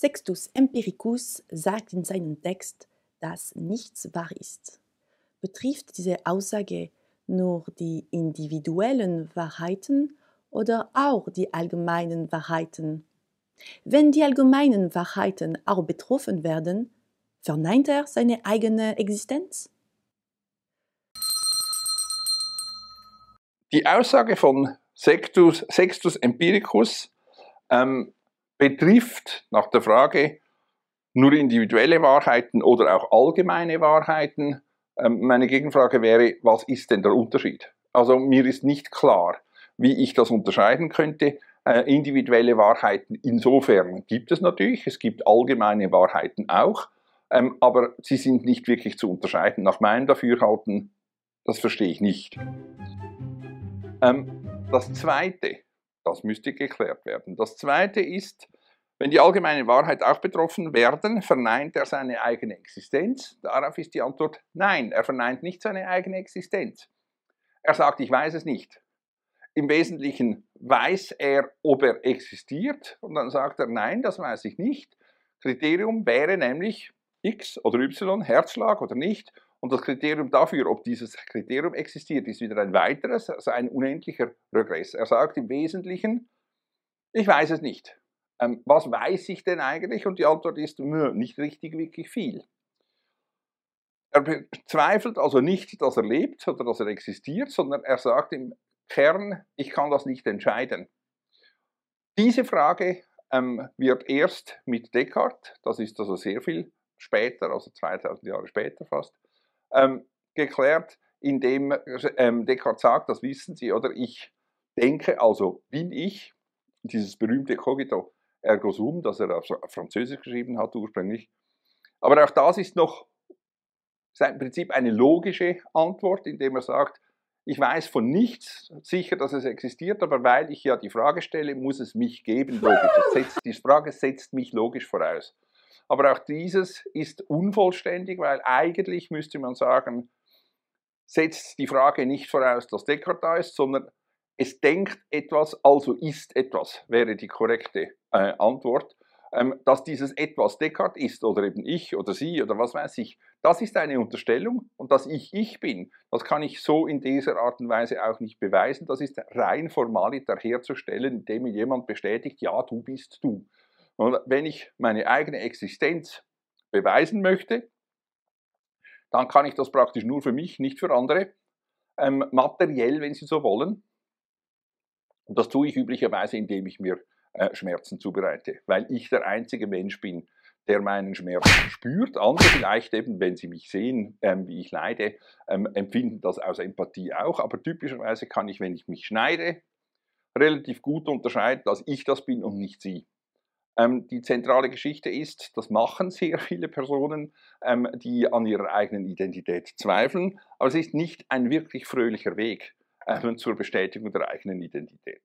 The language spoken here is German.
Sextus Empiricus sagt in seinem Text, dass nichts wahr ist. Betrifft diese Aussage nur die individuellen Wahrheiten oder auch die allgemeinen Wahrheiten? Wenn die allgemeinen Wahrheiten auch betroffen werden, verneint er seine eigene Existenz? Die Aussage von Sextus, Sextus Empiricus ähm, betrifft nach der Frage nur individuelle Wahrheiten oder auch allgemeine Wahrheiten. Ähm, meine Gegenfrage wäre, was ist denn der Unterschied? Also mir ist nicht klar, wie ich das unterscheiden könnte. Äh, individuelle Wahrheiten insofern gibt es natürlich, es gibt allgemeine Wahrheiten auch, ähm, aber sie sind nicht wirklich zu unterscheiden. Nach meinem Dafürhalten, das verstehe ich nicht. Ähm, das Zweite, das müsste geklärt werden. Das Zweite ist, wenn die allgemeine Wahrheit auch betroffen werden, verneint er seine eigene Existenz? Darauf ist die Antwort nein, er verneint nicht seine eigene Existenz. Er sagt, ich weiß es nicht. Im Wesentlichen weiß er, ob er existiert und dann sagt er, nein, das weiß ich nicht. Kriterium wäre nämlich X oder Y, Herzschlag oder nicht und das Kriterium dafür, ob dieses Kriterium existiert, ist wieder ein weiteres, also ein unendlicher Regress. Er sagt im Wesentlichen, ich weiß es nicht. Ähm, was weiß ich denn eigentlich? Und die Antwort ist, nicht richtig wirklich viel. Er bezweifelt also nicht, dass er lebt oder dass er existiert, sondern er sagt im Kern, ich kann das nicht entscheiden. Diese Frage ähm, wird erst mit Descartes, das ist also sehr viel später, also 2000 Jahre später fast, ähm, geklärt, indem ähm, Descartes sagt, das wissen Sie, oder ich denke, also bin ich, dieses berühmte Cogito ergo sum, das er auf Französisch geschrieben hat ursprünglich. Aber auch das ist noch im Prinzip eine logische Antwort, indem er sagt, ich weiß von nichts sicher, dass es existiert, aber weil ich ja die Frage stelle, muss es mich geben, logisch. Setzt, die Frage setzt mich logisch voraus. Aber auch dieses ist unvollständig, weil eigentlich müsste man sagen, setzt die Frage nicht voraus, dass Descartes da ist, sondern es denkt etwas, also ist etwas, wäre die korrekte äh, Antwort. Ähm, dass dieses etwas Descartes ist oder eben ich oder sie oder was weiß ich, das ist eine Unterstellung und dass ich ich bin, das kann ich so in dieser Art und Weise auch nicht beweisen. Das ist rein formaliter herzustellen, indem jemand bestätigt, ja, du bist du. Und wenn ich meine eigene Existenz beweisen möchte, dann kann ich das praktisch nur für mich, nicht für andere, ähm, materiell, wenn Sie so wollen. Und das tue ich üblicherweise, indem ich mir äh, Schmerzen zubereite, weil ich der einzige Mensch bin, der meinen Schmerz spürt. Andere vielleicht eben, wenn sie mich sehen, ähm, wie ich leide, ähm, empfinden das aus Empathie auch. Aber typischerweise kann ich, wenn ich mich schneide, relativ gut unterscheiden, dass ich das bin und nicht sie. Ähm, die zentrale Geschichte ist, das machen sehr viele Personen, ähm, die an ihrer eigenen Identität zweifeln, aber es ist nicht ein wirklich fröhlicher Weg ähm, zur Bestätigung der eigenen Identität.